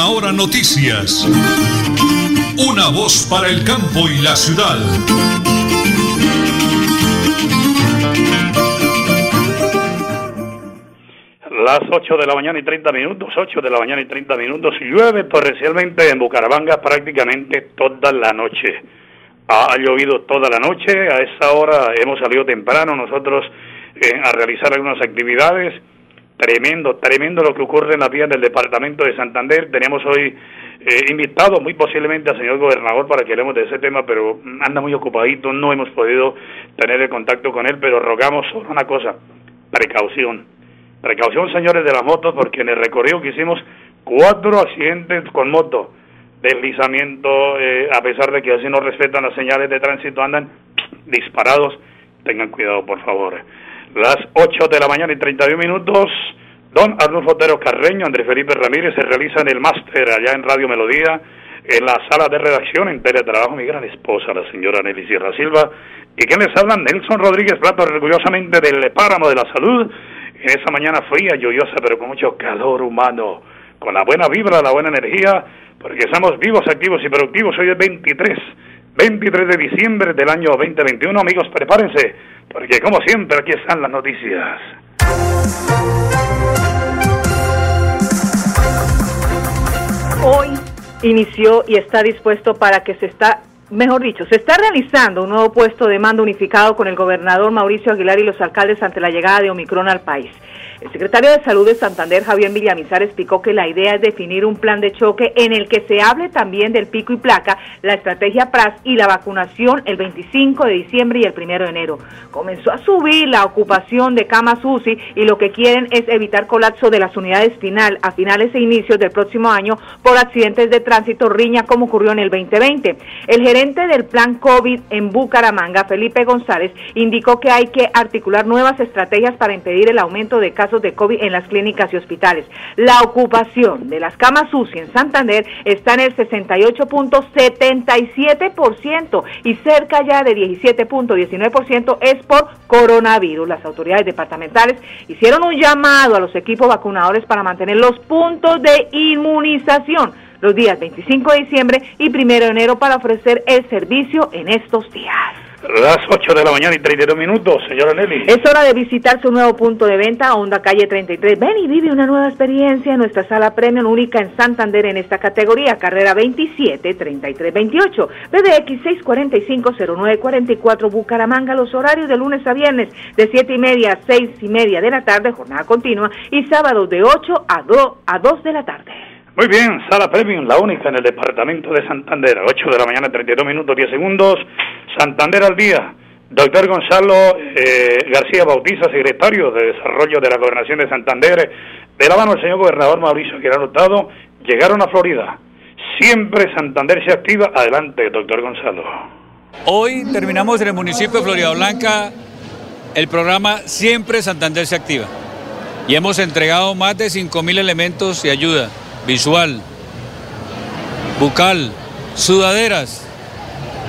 Última Hora Noticias. Una voz para el campo y la ciudad. Las 8 de la mañana y 30 minutos, 8 de la mañana y 30 minutos, llueve torrencialmente en Bucaramanga prácticamente toda la noche. Ha llovido toda la noche, a esa hora hemos salido temprano nosotros eh, a realizar algunas actividades. Tremendo, tremendo lo que ocurre en la vía del departamento de Santander. Tenemos hoy eh, invitado muy posiblemente al señor gobernador para que hablemos de ese tema, pero anda muy ocupadito, no hemos podido tener el contacto con él, pero rogamos solo una cosa, precaución. Precaución, señores de las motos, porque en el recorrido que hicimos, cuatro accidentes con moto, deslizamiento, eh, a pesar de que así no respetan las señales de tránsito, andan disparados. Tengan cuidado, por favor. Las 8 de la mañana y 31 minutos. Don Arnulfo Otero Carreño, Andrés Felipe Ramírez se realizan el máster allá en Radio Melodía, en la sala de redacción en Teletrabajo, mi gran esposa, la señora Nelly Sierra Silva. ¿Y quién les habla? Nelson Rodríguez Plato, orgullosamente del Páramo de la Salud. En esa mañana fría, lluviosa, pero con mucho calor humano, con la buena vibra, la buena energía, porque estamos vivos, activos y productivos. Hoy es 23, 23 de diciembre del año 2021. Amigos, prepárense, porque como siempre aquí están las noticias. Hoy inició y está dispuesto para que se está, mejor dicho, se está realizando un nuevo puesto de mando unificado con el gobernador Mauricio Aguilar y los alcaldes ante la llegada de Omicron al país. El secretario de Salud de Santander, Javier Villamizar, explicó que la idea es definir un plan de choque en el que se hable también del pico y placa, la estrategia PRAS y la vacunación el 25 de diciembre y el 1 de enero. Comenzó a subir la ocupación de camas UCI y lo que quieren es evitar colapso de las unidades final a finales e inicios del próximo año por accidentes de tránsito riña como ocurrió en el 2020. El gerente del plan COVID en Bucaramanga, Felipe González, indicó que hay que articular nuevas estrategias para impedir el aumento de casos de COVID en las clínicas y hospitales. La ocupación de las camas UCI en Santander está en el 68.77% y cerca ya de 17.19% es por coronavirus. Las autoridades departamentales hicieron un llamado a los equipos vacunadores para mantener los puntos de inmunización los días 25 de diciembre y 1 de enero para ofrecer el servicio en estos días. Las 8 de la mañana y 32 minutos, señora Nelly. Es hora de visitar su nuevo punto de venta, Honda Calle 33. Ven y vive una nueva experiencia en nuestra sala premium única en Santander en esta categoría, carrera 27 33 28. BDX 645 0944 Bucaramanga, los horarios de lunes a viernes de 7 y media a 6 y media de la tarde, jornada continua, y sábados de 8 a 2, a 2 de la tarde. Muy bien, sala premium, la única en el departamento de Santander, 8 de la mañana, 32 minutos, 10 segundos. Santander al día. Doctor Gonzalo eh, García Bautista, secretario de Desarrollo de la Gobernación de Santander, de la mano del señor gobernador Mauricio Aguilar Hurtado, llegaron a Florida. Siempre Santander se activa. Adelante, doctor Gonzalo. Hoy terminamos en el municipio de Florida Blanca el programa Siempre Santander se activa. Y hemos entregado más de 5.000 elementos de ayuda visual, bucal, sudaderas,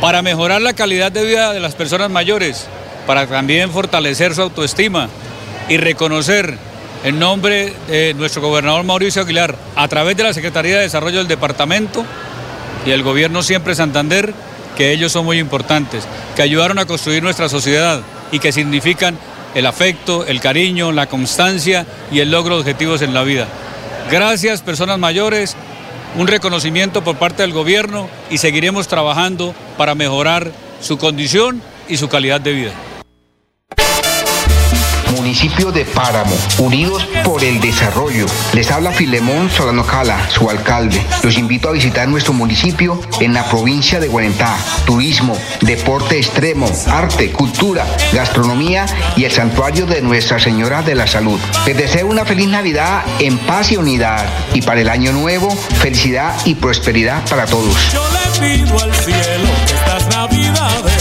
para mejorar la calidad de vida de las personas mayores, para también fortalecer su autoestima y reconocer en nombre de nuestro gobernador Mauricio Aguilar, a través de la Secretaría de Desarrollo del Departamento y el Gobierno Siempre Santander, que ellos son muy importantes, que ayudaron a construir nuestra sociedad y que significan el afecto, el cariño, la constancia y el logro de objetivos en la vida. Gracias, personas mayores, un reconocimiento por parte del gobierno y seguiremos trabajando para mejorar su condición y su calidad de vida municipio de Páramo, unidos por el desarrollo. Les habla Filemón Solano Cala, su alcalde. Los invito a visitar nuestro municipio en la provincia de Guarentá. Turismo, deporte extremo, arte, cultura, gastronomía y el santuario de Nuestra Señora de la Salud. Les deseo una feliz Navidad en paz y unidad. Y para el año nuevo, felicidad y prosperidad para todos. Yo le pido al cielo estas navidades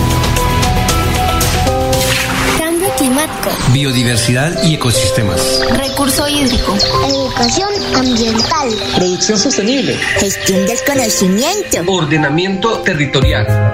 Climático. Biodiversidad y ecosistemas. Recurso hídrico. Educación ambiental. Producción sostenible. Gestión del conocimiento. Ordenamiento territorial.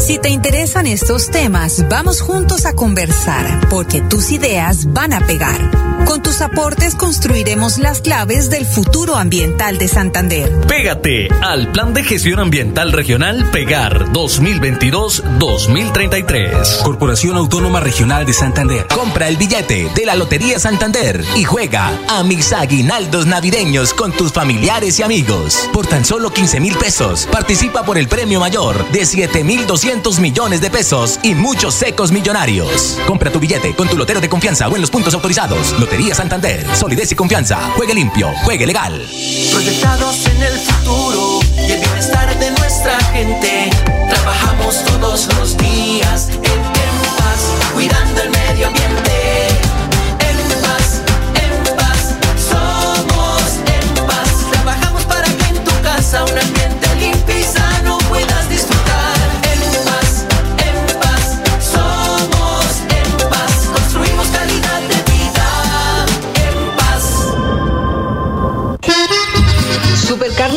Si te interesan estos temas, vamos juntos a conversar, porque tus ideas van a pegar. Con tus aportes construiremos las claves del futuro ambiental de Santander. Pégate al Plan de Gestión Ambiental Regional Pegar 2022-2033. Corporación Autónoma Regional de Santander. Compra el billete de la Lotería Santander y juega a mis aguinaldos navideños con tus familiares y amigos. Por tan solo 15 mil pesos, participa por el premio mayor de 7 mil 200 millones de pesos y muchos secos millonarios. Compra tu billete con tu lotero de confianza o en los puntos autorizados. Lotería Santander. Solidez y confianza. Juegue limpio. Juegue legal. Proyectados en el futuro y el bienestar de nuestra gente. Trabajamos todos los días en, en paz, cuidando el medio ambiente. En paz, en paz, somos en paz. Trabajamos para que en tu casa un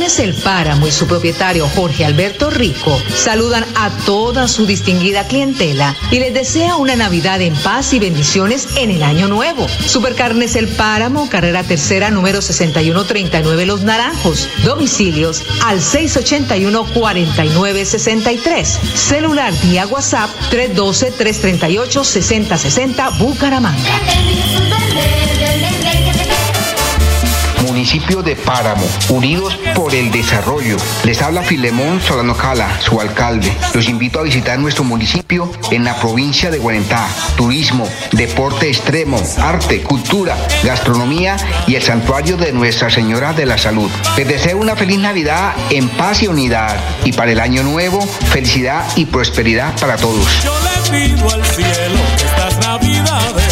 El Páramo y su propietario Jorge Alberto Rico saludan a toda su distinguida clientela y les desea una Navidad en paz y bendiciones en el año nuevo. Supercarnes El Páramo, carrera tercera número 6139 Los Naranjos. Domicilios al 681-4963. Celular vía WhatsApp 312-338-6060 Bucaramanga. Municipio de Páramo, unidos por el desarrollo. Les habla Filemón Solano Cala, su alcalde. Los invito a visitar nuestro municipio en la provincia de Guarentá. Turismo, deporte extremo, arte, cultura, gastronomía y el santuario de Nuestra Señora de la Salud. Les deseo una feliz Navidad en paz y unidad. Y para el año nuevo, felicidad y prosperidad para todos. Yo pido al cielo estas navidades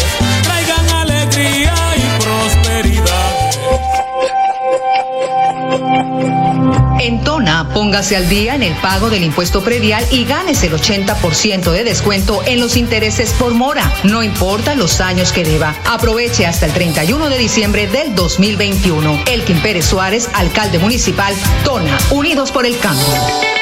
póngase al día en el pago del impuesto predial y ganes el 80% de descuento en los intereses por mora, no importa los años que deba. Aproveche hasta el 31 de diciembre del 2021. Elkin Pérez Suárez, alcalde municipal, Tona, Unidos por el Cambio.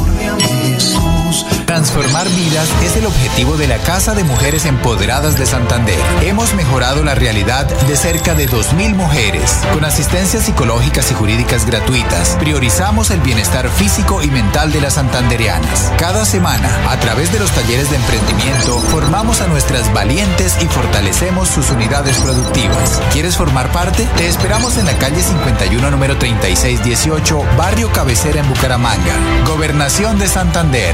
por meu Deus. Transformar vidas es el objetivo de la Casa de Mujeres Empoderadas de Santander. Hemos mejorado la realidad de cerca de 2.000 mujeres. Con asistencias psicológicas y jurídicas gratuitas, priorizamos el bienestar físico y mental de las santanderianas. Cada semana, a través de los talleres de emprendimiento, formamos a nuestras valientes y fortalecemos sus unidades productivas. ¿Quieres formar parte? Te esperamos en la calle 51, número 3618, Barrio Cabecera en Bucaramanga. Gobernación de Santander.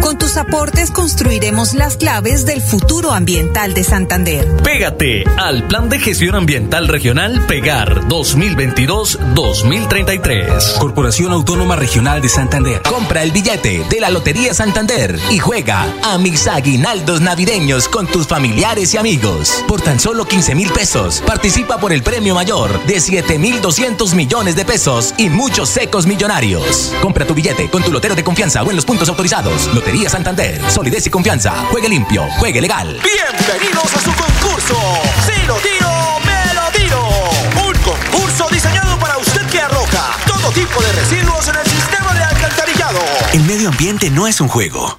Con tus aportes construiremos las claves del futuro ambiental de Santander. Pégate al Plan de Gestión Ambiental Regional Pegar 2022-2033. Corporación Autónoma Regional de Santander. Compra el billete de la Lotería Santander y juega a mis aguinaldos navideños con tus familiares y amigos. Por tan solo 15 mil pesos, participa por el premio mayor de 7 mil 200 millones de pesos y muchos secos millonarios. Compra tu billete con tu lotero de confianza o en los puntos autorizados. Lotería Santander. Solidez y confianza. Juegue limpio. Juegue legal. Bienvenidos a su concurso. Si lo tiro, me lo tiro. Un concurso diseñado para usted que arroja todo tipo de residuos en el sistema de alcantarillado. El medio ambiente no es un juego.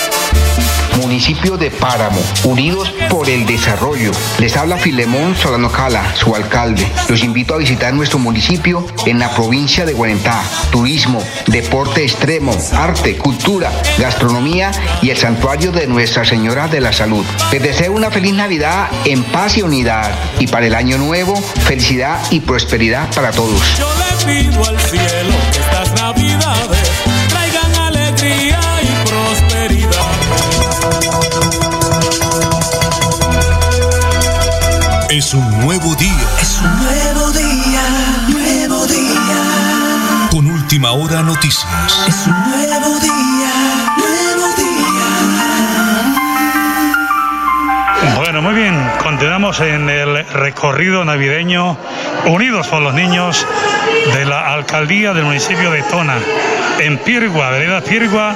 Municipio de Páramo, unidos por el desarrollo. Les habla Filemón Solano Cala, su alcalde. Los invito a visitar nuestro municipio en la provincia de Guarentá. Turismo, deporte extremo, arte, cultura, gastronomía y el santuario de Nuestra Señora de la Salud. Les deseo una feliz Navidad en paz y unidad. Y para el año nuevo, felicidad y prosperidad para todos. Yo al cielo estas navidades Es un nuevo día. Es un nuevo día, nuevo día. Con última hora noticias. Es un nuevo día, nuevo día. Bueno, muy bien, continuamos en el recorrido navideño Unidos por los Niños de la Alcaldía del municipio de Tona, en Pirgua, vereda Pirgua,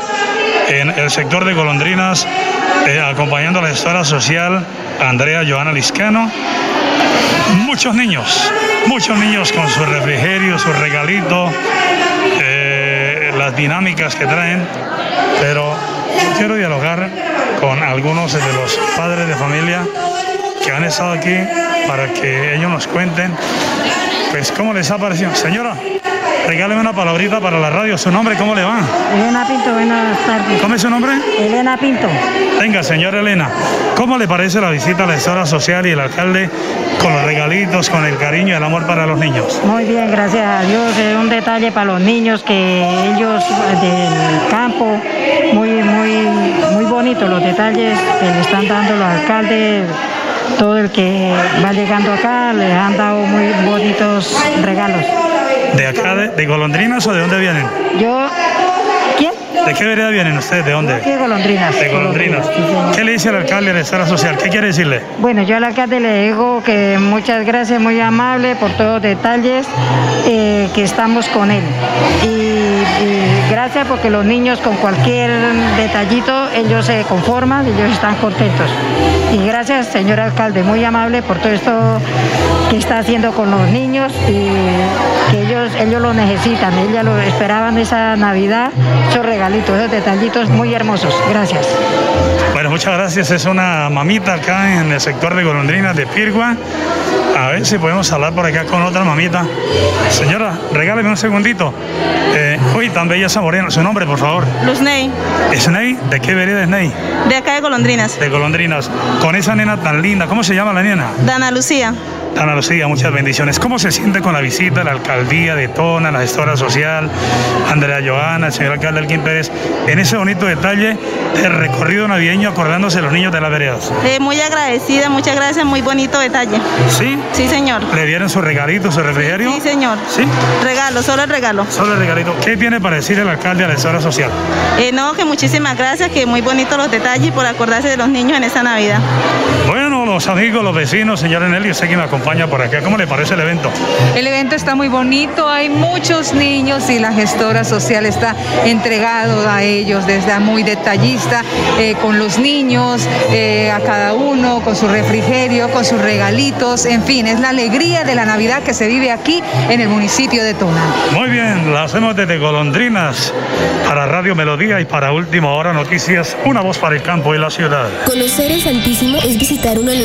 en el sector de Golondrinas, eh, acompañando a la gestora social Andrea Joana Liscano. Muchos niños, muchos niños con su refrigerio, su regalito, eh, las dinámicas que traen, pero quiero dialogar con algunos de los padres de familia que han estado aquí para que ellos nos cuenten, pues, cómo les ha parecido. Señora, regáleme una palabrita para la radio. ¿Su nombre cómo le va? Elena Pinto, buenas tardes. ¿Cómo es su nombre? Elena Pinto. Venga, señora Elena, ¿cómo le parece la visita a la gestora social y el alcalde con los regalitos, con el cariño y el amor para los niños? Muy bien, gracias a Dios. Es un detalle para los niños que ellos del campo, muy, muy, muy bonito los detalles que le están dando los alcaldes. Todo el que va llegando acá les han dado muy bonitos regalos. ¿De acá, de, de Golondrinas o de dónde vienen? Yo, ¿quién? ¿De qué vereda vienen ustedes? ¿De dónde? Aquí de Golondrinas. De Golondrinas. Sí, señor. ¿Qué le dice el alcalde de la esfera social? ¿Qué quiere decirle? Bueno, yo al alcalde le digo que muchas gracias, muy amable por todos los detalles, eh, que estamos con él. Y, y gracias porque los niños con cualquier detallito, ellos se conforman, ellos están contentos. Y gracias, señor alcalde, muy amable por todo esto que está haciendo con los niños y que ellos, ellos lo necesitan, ellos lo esperaban esa Navidad, esos regalitos, esos detallitos muy hermosos. Gracias. Bueno, muchas gracias. Es una mamita acá en el sector de Golondrinas de Pirgua. A ver si podemos hablar por acá con otra mamita. Señora, regáleme un segundito. Eh, uy, tan bella esa morena. Su nombre, por favor. Luz Ney, ¿Es Ney? ¿De qué vereda es Ney? de acá de Golondrinas. De Golondrinas. Con esa nena tan linda. ¿Cómo se llama la nena? Dana Lucía. Ana Lucía, muchas bendiciones. ¿Cómo se siente con la visita la alcaldía de Tona, la gestora social, Andrea Joana, el señor alcalde Elkin Pérez, en ese bonito detalle del recorrido navideño acordándose de los niños de las veredas? Eh, muy agradecida, muchas gracias, muy bonito detalle. ¿Sí? Sí, señor. ¿Le dieron su regalito, su refrigerio? Sí, señor. ¿Sí? Regalo, solo el regalo. Solo el regalito. ¿Qué tiene para decir el alcalde a la gestora social? Eh, no, que muchísimas gracias, que muy bonitos los detalles por acordarse de los niños en esta Navidad. Bueno, los amigos, los vecinos, señor Enelio, sé que me acompaña por acá. ¿Cómo le parece el evento? El evento está muy bonito, hay muchos niños y la gestora social está entregado a ellos desde muy detallista eh, con los niños, eh, a cada uno, con su refrigerio, con sus regalitos, en fin, es la alegría de la Navidad que se vive aquí en el municipio de Tona. Muy bien, la hacemos desde Golondrinas para Radio Melodía y para Última Hora Noticias, una voz para el campo y la ciudad. Conocer el Santísimo es visitar uno de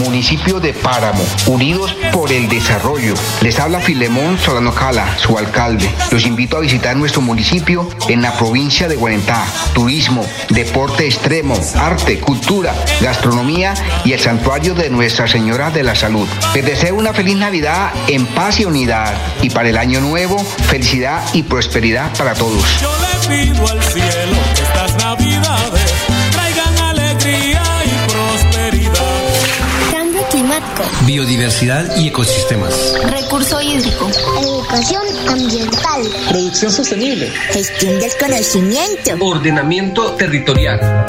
Municipio de Páramo, unidos por el desarrollo. Les habla Filemón Solano Cala, su alcalde. Los invito a visitar nuestro municipio en la provincia de Guarentá. Turismo, deporte extremo, arte, cultura, gastronomía y el santuario de Nuestra Señora de la Salud. Les deseo una feliz Navidad en paz y unidad. Y para el año nuevo, felicidad y prosperidad para todos. Biodiversidad y ecosistemas. Recurso hídrico. Educación ambiental. Producción sostenible. Gestión del conocimiento. Ordenamiento territorial.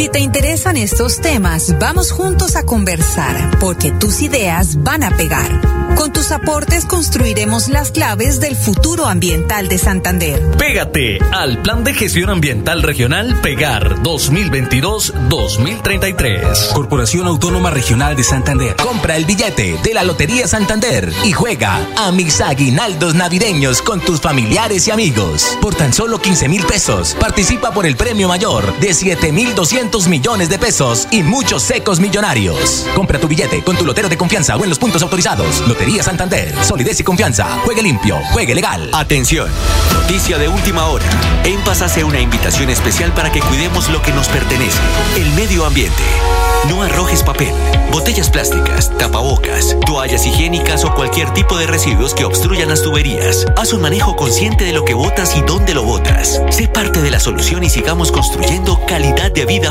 Si te interesan estos temas, vamos juntos a conversar, porque tus ideas van a pegar. Con tus aportes construiremos las claves del futuro ambiental de Santander. Pégate al Plan de Gestión Ambiental Regional Pegar 2022-2033. Corporación Autónoma Regional de Santander. Compra el billete de la Lotería Santander y juega a mis aguinaldos navideños con tus familiares y amigos. Por tan solo 15 mil pesos, participa por el premio mayor de 7 mil 200 millones de pesos y muchos secos millonarios. Compra tu billete con tu lotero de confianza o en los puntos autorizados. Lotería Santander. Solidez y confianza. Juegue limpio. Juegue legal. Atención, noticia de última hora. En Paz hace una invitación especial para que cuidemos lo que nos pertenece, el medio ambiente. No arrojes papel, botellas plásticas, tapabocas, toallas higiénicas o cualquier tipo de residuos que obstruyan las tuberías. Haz un manejo consciente de lo que botas y dónde lo botas. Sé parte de la solución y sigamos construyendo calidad de vida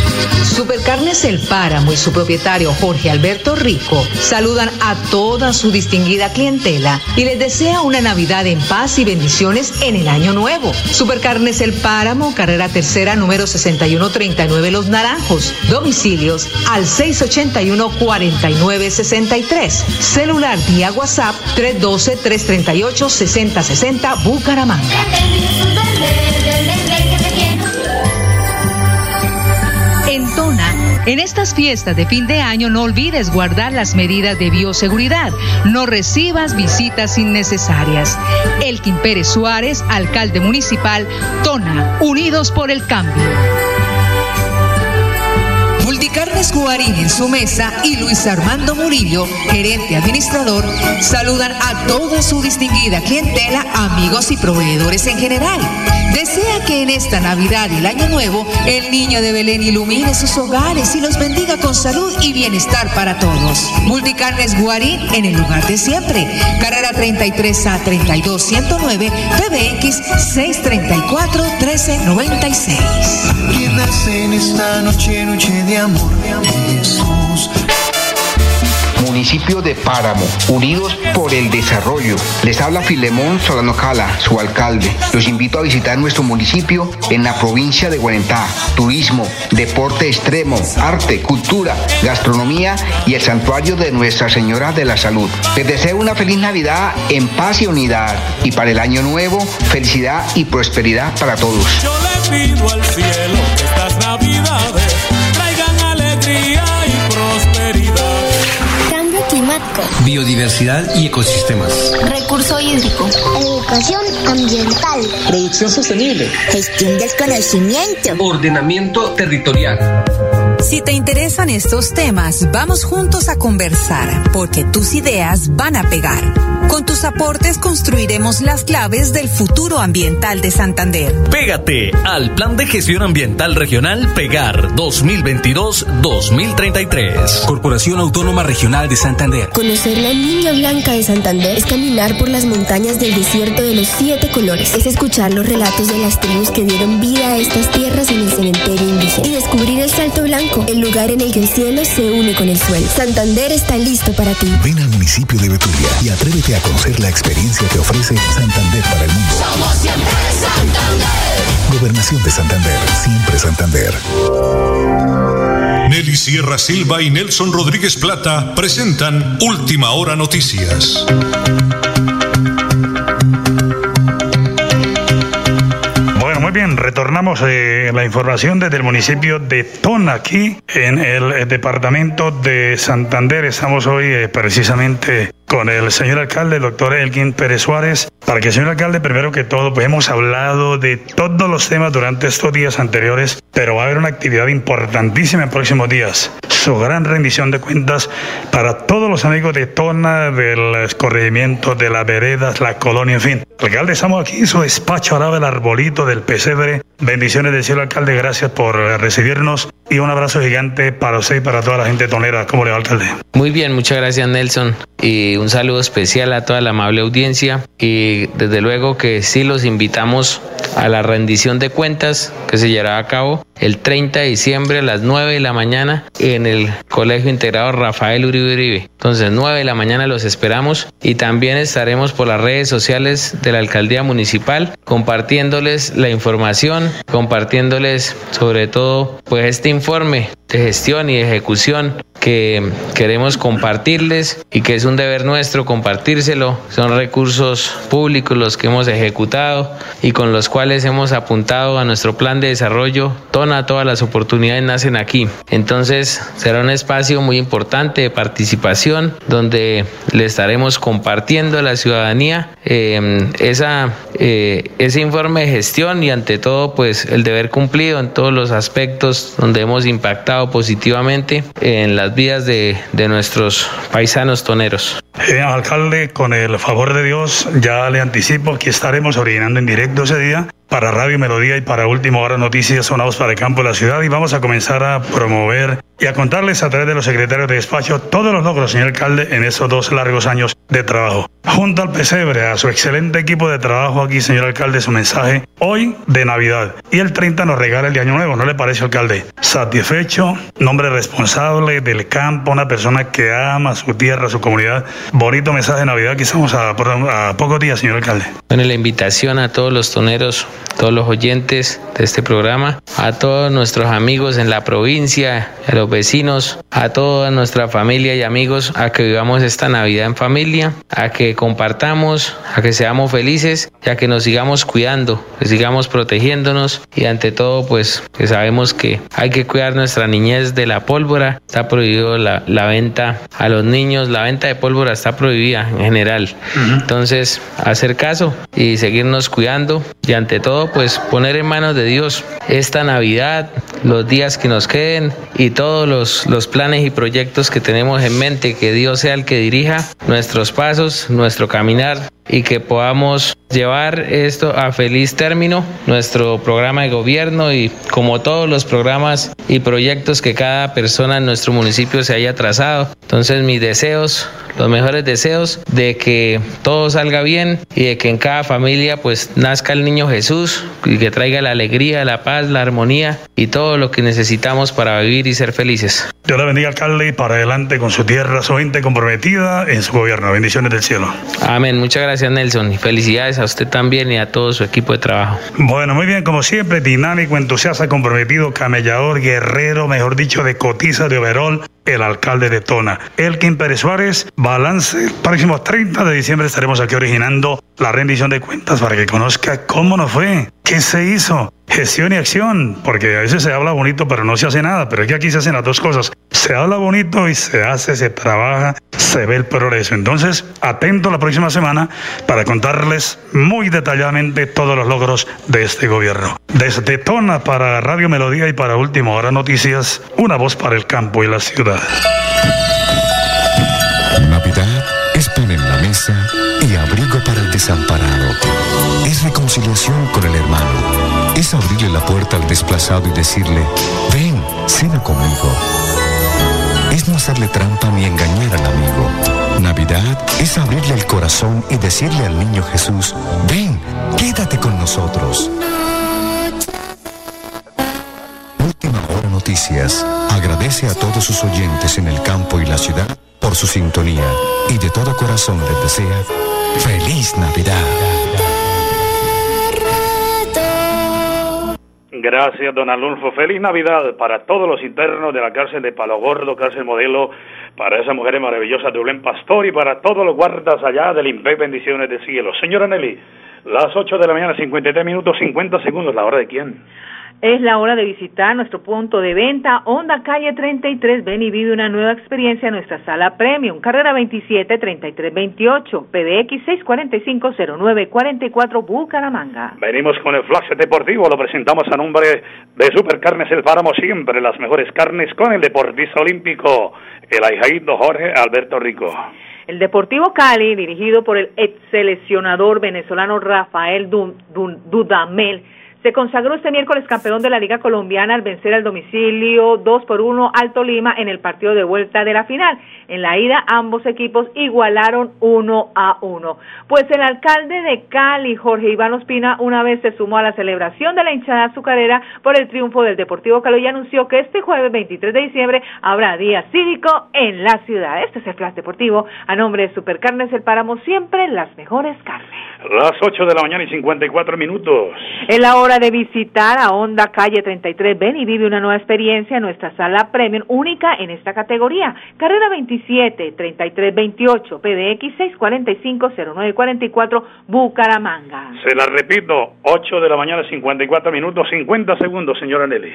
Supercarnes El Páramo y su propietario Jorge Alberto Rico saludan a toda su distinguida clientela y les desea una Navidad en paz y bendiciones en el año nuevo. Supercarnes El Páramo, carrera tercera número 6139 Los Naranjos. Domicilios al 681-4963. Celular vía WhatsApp 312-338-6060 Bucaramanga. En estas fiestas de fin de año no olvides guardar las medidas de bioseguridad. No recibas visitas innecesarias. Elkin Pérez Suárez, alcalde municipal, Tona, Unidos por el Cambio. Guarín en su mesa y Luis Armando Murillo, gerente administrador, saludan a toda su distinguida clientela, amigos y proveedores en general. Desea que en esta Navidad y el Año Nuevo el niño de Belén ilumine sus hogares y los bendiga con salud y bienestar para todos. Multicarnes Guarín en el lugar de siempre. Carrera 33 a 32 109 PBX 634 1396. Que nace en esta noche, noche de amor. Municipio de Páramo, unidos por el desarrollo. Les habla Filemón Solano Cala, su alcalde. Los invito a visitar nuestro municipio en la provincia de Guarentá. Turismo, deporte extremo, arte, cultura, gastronomía y el santuario de Nuestra Señora de la Salud. Les deseo una feliz Navidad en paz y unidad. Y para el año nuevo, felicidad y prosperidad para todos. Yo le pido al cielo estas navidades Biodiversidad y ecosistemas. Recurso hídrico. Educación ambiental. Producción sostenible. Gestión del conocimiento. Ordenamiento territorial. Si te interesan estos temas, vamos juntos a conversar, porque tus ideas van a pegar. Con tus aportes construiremos las claves del futuro ambiental de Santander. Pégate al Plan de Gestión Ambiental Regional Pegar 2022-2033. Corporación Autónoma Regional de Santander. Conocer la niña blanca de Santander es caminar por las montañas del desierto de los siete colores. Es escuchar los relatos de las tribus que dieron vida a estas tierras en el cementerio indígena. Y descubrir el Salto Blanco, el lugar en el que el cielo se une con el suelo. Santander está listo para ti. Ven al municipio de Betulia y atrévete a conocer la experiencia que ofrece Santander para el mundo. Somos siempre Santander. Gobernación de Santander, siempre Santander. Nelly Sierra Silva y Nelson Rodríguez Plata presentan Última Hora Noticias. Retornamos eh, la información desde el municipio de Tona, aquí en el, eh, departamento de Santander. Estamos hoy eh, precisamente con el señor alcalde, el doctor Elkin Pérez Suárez, para que señor alcalde, primero que todo, pues hemos hablado de todos los temas durante estos días anteriores, pero va a haber una actividad importantísima en próximos días. Su gran rendición de cuentas para todos los amigos de Tona, del escorregimiento, de las veredas, la colonia, en fin. Alcalde, estamos aquí en su despacho al lado del arbolito del pesebre. Bendiciones del cielo, alcalde. Gracias por recibirnos y un abrazo gigante para usted y para toda la gente tonera. ¿Cómo le va, alcalde? Muy bien, muchas gracias, Nelson. Y un saludo especial a toda la amable audiencia. Y desde luego que sí los invitamos a la rendición de cuentas que se llevará a cabo el 30 de diciembre a las 9 de la mañana en el Colegio Integrado Rafael Uribe Uribe. Entonces, 9 de la mañana los esperamos y también estaremos por las redes sociales de la Alcaldía Municipal compartiéndoles la información, compartiéndoles sobre todo pues este informe de gestión y ejecución que queremos compartirles y que es un deber nuestro compartírselo. Son recursos públicos los que hemos ejecutado y con los cuales hemos apuntado a nuestro plan de desarrollo. Todas las oportunidades nacen aquí. Entonces será un espacio muy importante de participación donde le estaremos compartiendo a la ciudadanía eh, esa, eh, ese informe de gestión y ante todo pues el deber cumplido en todos los aspectos donde hemos impactado positivamente en las vidas de, de nuestros paisanos toneros. Eh, alcalde, con el favor de Dios, ya le anticipo que estaremos originando en directo ese día para Radio Melodía y para Última Hora Noticias Sonados para el Campo de la Ciudad y vamos a comenzar a promover y a contarles a través de los secretarios de despacho todos los logros, señor alcalde, en esos dos largos años de trabajo. Junto al pesebre, a su excelente equipo de trabajo aquí, señor alcalde, su mensaje hoy de Navidad y el 30 nos regala el de Año Nuevo, ¿no le parece, alcalde? Satisfecho, nombre responsable del campo, una persona que ama su tierra, su comunidad. Bonito mensaje de Navidad que estamos a, a pocos días, señor alcalde. Bueno, la invitación a todos los toneros todos los oyentes de este programa, a todos nuestros amigos en la provincia, a los vecinos, a toda nuestra familia y amigos, a que vivamos esta Navidad en familia, a que compartamos, a que seamos felices y a que nos sigamos cuidando, que sigamos protegiéndonos. Y ante todo pues que sabemos que hay que cuidar nuestra niñez de la pólvora, está prohibido la, la venta a los niños, la venta de pólvora está prohibida en general. Entonces, hacer caso y seguirnos cuidando y ante todo pues poner en manos de Dios esta Navidad, los días que nos queden y todos los, los planes y proyectos que tenemos en mente, que Dios sea el que dirija nuestros pasos, nuestro caminar y que podamos llevar esto a feliz término, nuestro programa de gobierno y como todos los programas y proyectos que cada persona en nuestro municipio se haya trazado. Entonces mis deseos, los mejores deseos de que todo salga bien y de que en cada familia pues nazca el niño Jesús y que traiga la alegría, la paz, la armonía y todo lo que necesitamos para vivir y ser felices. Dios le bendiga, alcalde, y para adelante con su tierra, su gente comprometida en su gobierno. Bendiciones del cielo. Amén. Muchas gracias, Nelson. Y felicidades a usted también y a todo su equipo de trabajo. Bueno, muy bien, como siempre, dinámico, entusiasta, comprometido, camellador, guerrero, mejor dicho, de cotiza, de overol, el alcalde de Tona. Elkin Pérez Suárez, balance. Próximo 30 de diciembre estaremos aquí originando la rendición de cuentas para que conozca cómo nos fue, qué se hizo, gestión y acción, porque a veces se habla bonito pero no se hace nada, pero es que aquí se hacen las dos cosas. Se habla bonito y se hace, se trabaja, se ve el progreso. Entonces, atento la próxima semana para contarles muy detalladamente todos los logros de este gobierno. Desde Tona para Radio Melodía y para Última Hora Noticias, una voz para el campo y la ciudad. Navidad es pan en la mesa y abrigo para el desamparado. Es reconciliación con el hermano. Es abrirle la puerta al desplazado y decirle, ven, cena conmigo. Es no hacerle trampa ni engañar al amigo. Navidad es abrirle el corazón y decirle al niño Jesús, ven, quédate con nosotros. Noticias. Agradece a todos sus oyentes en el campo y la ciudad por su sintonía y de todo corazón les desea feliz Navidad. Gracias, don Alonso. Feliz Navidad para todos los internos de la cárcel de Palo Gordo, cárcel modelo, para esas mujeres maravillosas de Ulén Pastor y para todos los guardas allá del IMPEC, bendiciones del cielo. Señora Nelly, las 8 de la mañana, 53 minutos, 50 segundos, ¿la hora de quién? Es la hora de visitar nuestro punto de venta, Honda Calle 33. Ven y vive una nueva experiencia en nuestra sala Premium. Carrera 27 33 28, PDX 645 0944, Bucaramanga. Venimos con el flash deportivo, lo presentamos a nombre de Supercarnes El Páramo, siempre las mejores carnes con el deportista olímpico, el ahijaído Jorge Alberto Rico. El Deportivo Cali, dirigido por el ex seleccionador venezolano Rafael Dudamel, se consagró este miércoles campeón de la Liga Colombiana al vencer al domicilio 2 por 1 al Tolima en el partido de vuelta de la final. En la ida ambos equipos igualaron 1 a 1. Pues el alcalde de Cali, Jorge Iván Ospina, una vez se sumó a la celebración de la hinchada azucarera por el triunfo del Deportivo Cali y anunció que este jueves 23 de diciembre habrá día cívico en la ciudad. Este es el Flash Deportivo. A nombre de Supercarnes El Páramo, siempre las mejores carnes. Las 8 de la mañana y 54 minutos. En la hora de visitar a Honda Calle 33. Ven y vive una nueva experiencia en nuestra sala premium única en esta categoría. Carrera 27 33 28 PDX 645 0944 Bucaramanga. Se la repito, 8 de la mañana 54 minutos 50 segundos, señora Nelly.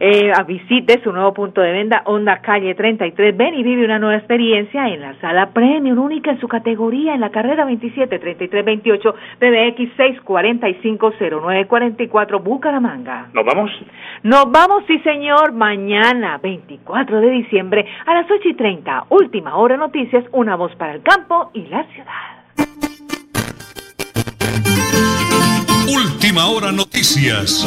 Eh, visite su nuevo punto de venta, Honda Calle 33. Ven y vive una nueva experiencia en la sala Premium, única en su categoría, en la carrera 27 33 28 PBX 645 0944 Bucaramanga. ¿Nos vamos? Nos vamos, sí señor, mañana 24 de diciembre a las 8 y 30. Última hora noticias, una voz para el campo y la ciudad. Última hora noticias.